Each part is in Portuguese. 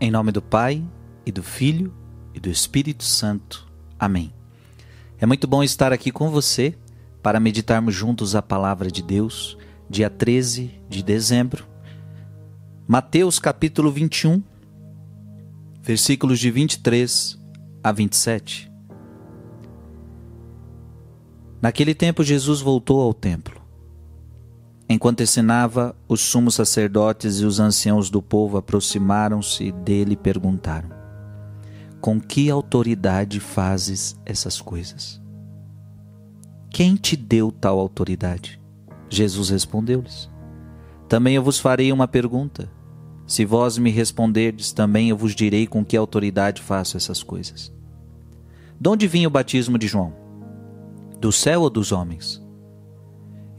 Em nome do Pai, e do Filho, e do Espírito Santo. Amém. É muito bom estar aqui com você para meditarmos juntos a palavra de Deus, dia 13 de dezembro. Mateus capítulo 21, versículos de 23 a 27. Naquele tempo, Jesus voltou ao templo. Enquanto ensinava, os sumos sacerdotes e os anciãos do povo aproximaram-se dele e perguntaram: Com que autoridade fazes essas coisas? Quem te deu tal autoridade? Jesus respondeu-lhes: Também eu vos farei uma pergunta. Se vós me responderdes, também eu vos direi com que autoridade faço essas coisas. De onde vinha o batismo de João? Do céu ou dos homens?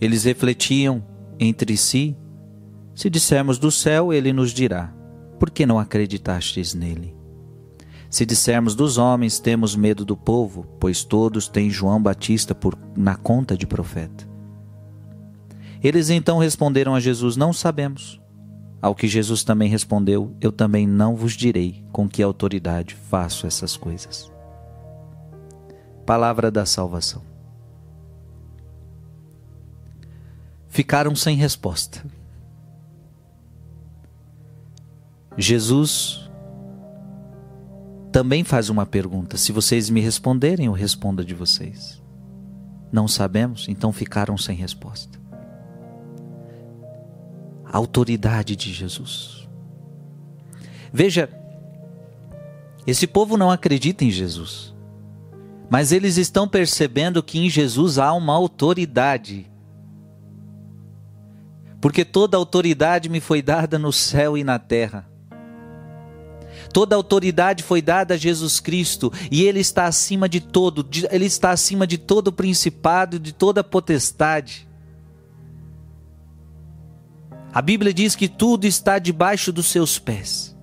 Eles refletiam entre si. Se dissermos do céu, ele nos dirá: Por que não acreditastes nele? Se dissermos dos homens, temos medo do povo, pois todos têm João Batista por, na conta de profeta. Eles então responderam a Jesus: Não sabemos. Ao que Jesus também respondeu: Eu também não vos direi com que autoridade faço essas coisas. Palavra da salvação. Ficaram sem resposta. Jesus também faz uma pergunta: se vocês me responderem, eu respondo de vocês. Não sabemos, então ficaram sem resposta. A autoridade de Jesus. Veja, esse povo não acredita em Jesus, mas eles estão percebendo que em Jesus há uma autoridade porque toda autoridade me foi dada no céu e na terra. Toda autoridade foi dada a Jesus Cristo e ele está acima de todo, ele está acima de todo principado, de toda potestade. A Bíblia diz que tudo está debaixo dos seus pés.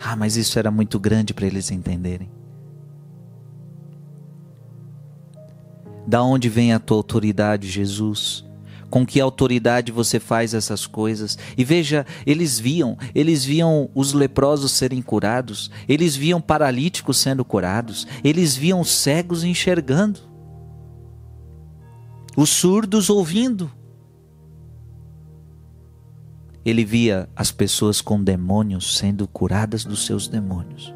Ah, mas isso era muito grande para eles entenderem. Da onde vem a tua autoridade, Jesus? Com que autoridade você faz essas coisas? E veja, eles viam, eles viam os leprosos serem curados, eles viam paralíticos sendo curados, eles viam cegos enxergando, os surdos ouvindo. Ele via as pessoas com demônios sendo curadas dos seus demônios.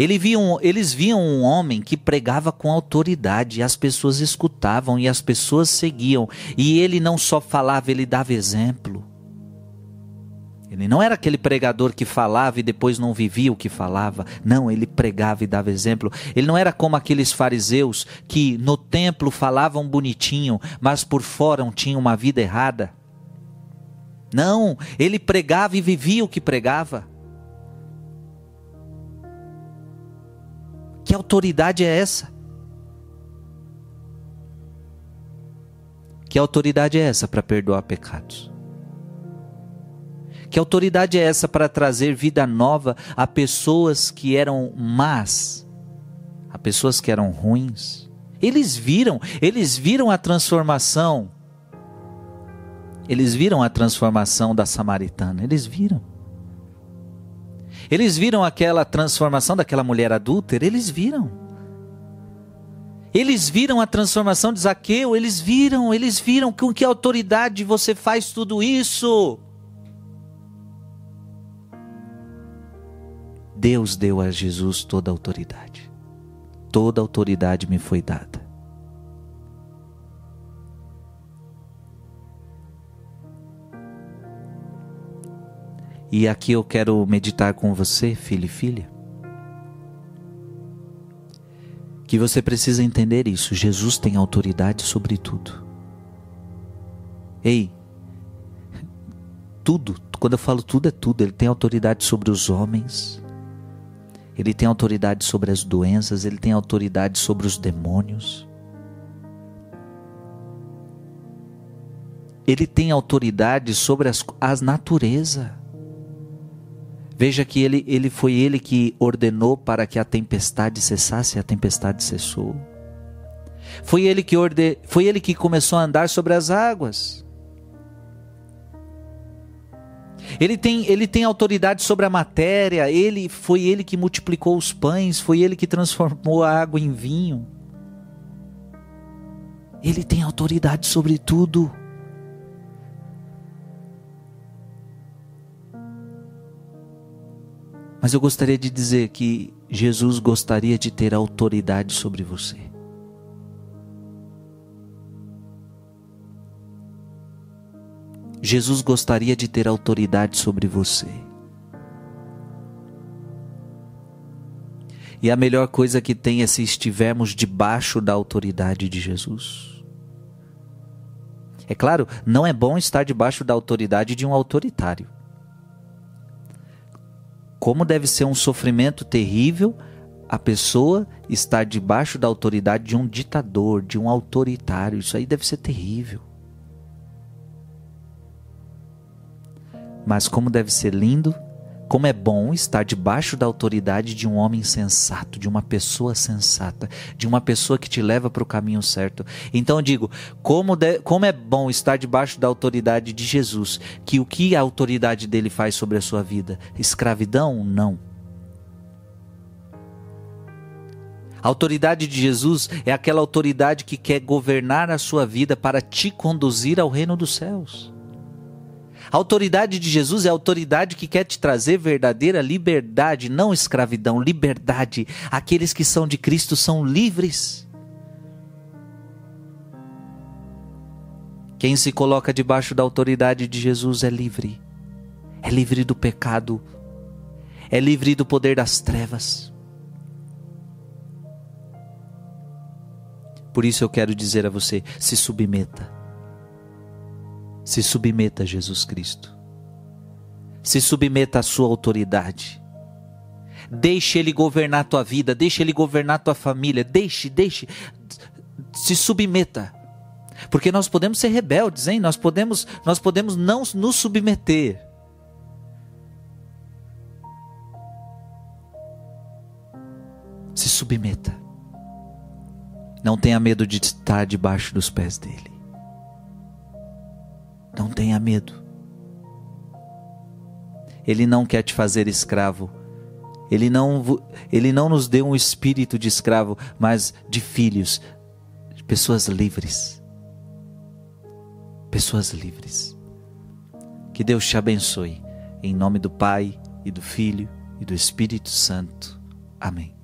Ele viam, eles viam um homem que pregava com autoridade, e as pessoas escutavam e as pessoas seguiam, e ele não só falava, ele dava exemplo. Ele não era aquele pregador que falava e depois não vivia o que falava. Não, ele pregava e dava exemplo. Ele não era como aqueles fariseus que no templo falavam bonitinho, mas por fora tinham uma vida errada. Não, ele pregava e vivia o que pregava. Que autoridade é essa? Que autoridade é essa para perdoar pecados? Que autoridade é essa para trazer vida nova a pessoas que eram más, a pessoas que eram ruins? Eles viram, eles viram a transformação. Eles viram a transformação da samaritana, eles viram. Eles viram aquela transformação daquela mulher adúltera, eles viram. Eles viram a transformação de Zaqueu, eles viram, eles viram com que autoridade você faz tudo isso. Deus deu a Jesus toda a autoridade. Toda a autoridade me foi dada. E aqui eu quero meditar com você, filho e filha. Que você precisa entender isso. Jesus tem autoridade sobre tudo. Ei, tudo, quando eu falo tudo é tudo, ele tem autoridade sobre os homens, ele tem autoridade sobre as doenças, ele tem autoridade sobre os demônios. Ele tem autoridade sobre as, as natureza. Veja que ele, ele foi ele que ordenou para que a tempestade cessasse e a tempestade cessou. Foi ele que orde... foi ele que começou a andar sobre as águas. Ele tem, ele tem autoridade sobre a matéria, ele foi ele que multiplicou os pães, foi ele que transformou a água em vinho. Ele tem autoridade sobre tudo. Mas eu gostaria de dizer que Jesus gostaria de ter autoridade sobre você. Jesus gostaria de ter autoridade sobre você. E a melhor coisa que tem é se estivermos debaixo da autoridade de Jesus. É claro, não é bom estar debaixo da autoridade de um autoritário. Como deve ser um sofrimento terrível a pessoa estar debaixo da autoridade de um ditador, de um autoritário. Isso aí deve ser terrível. Mas como deve ser lindo como é bom estar debaixo da autoridade de um homem sensato, de uma pessoa sensata, de uma pessoa que te leva para o caminho certo. Então eu digo, como, de, como é bom estar debaixo da autoridade de Jesus, que o que a autoridade dele faz sobre a sua vida? Escravidão? Não. A autoridade de Jesus é aquela autoridade que quer governar a sua vida para te conduzir ao reino dos céus. A autoridade de Jesus é a autoridade que quer te trazer verdadeira liberdade, não escravidão, liberdade. Aqueles que são de Cristo são livres. Quem se coloca debaixo da autoridade de Jesus é livre. É livre do pecado. É livre do poder das trevas. Por isso eu quero dizer a você: se submeta se submeta a Jesus Cristo. Se submeta à sua autoridade. Deixe ele governar a tua vida, deixe ele governar a tua família, deixe, deixe, se submeta. Porque nós podemos ser rebeldes, hein? Nós podemos, nós podemos não nos submeter. Se submeta. Não tenha medo de estar debaixo dos pés dele. Tenha medo. Ele não quer te fazer escravo. Ele não, ele não nos deu um espírito de escravo, mas de filhos, de pessoas livres. Pessoas livres. Que Deus te abençoe. Em nome do Pai, e do Filho, e do Espírito Santo. Amém.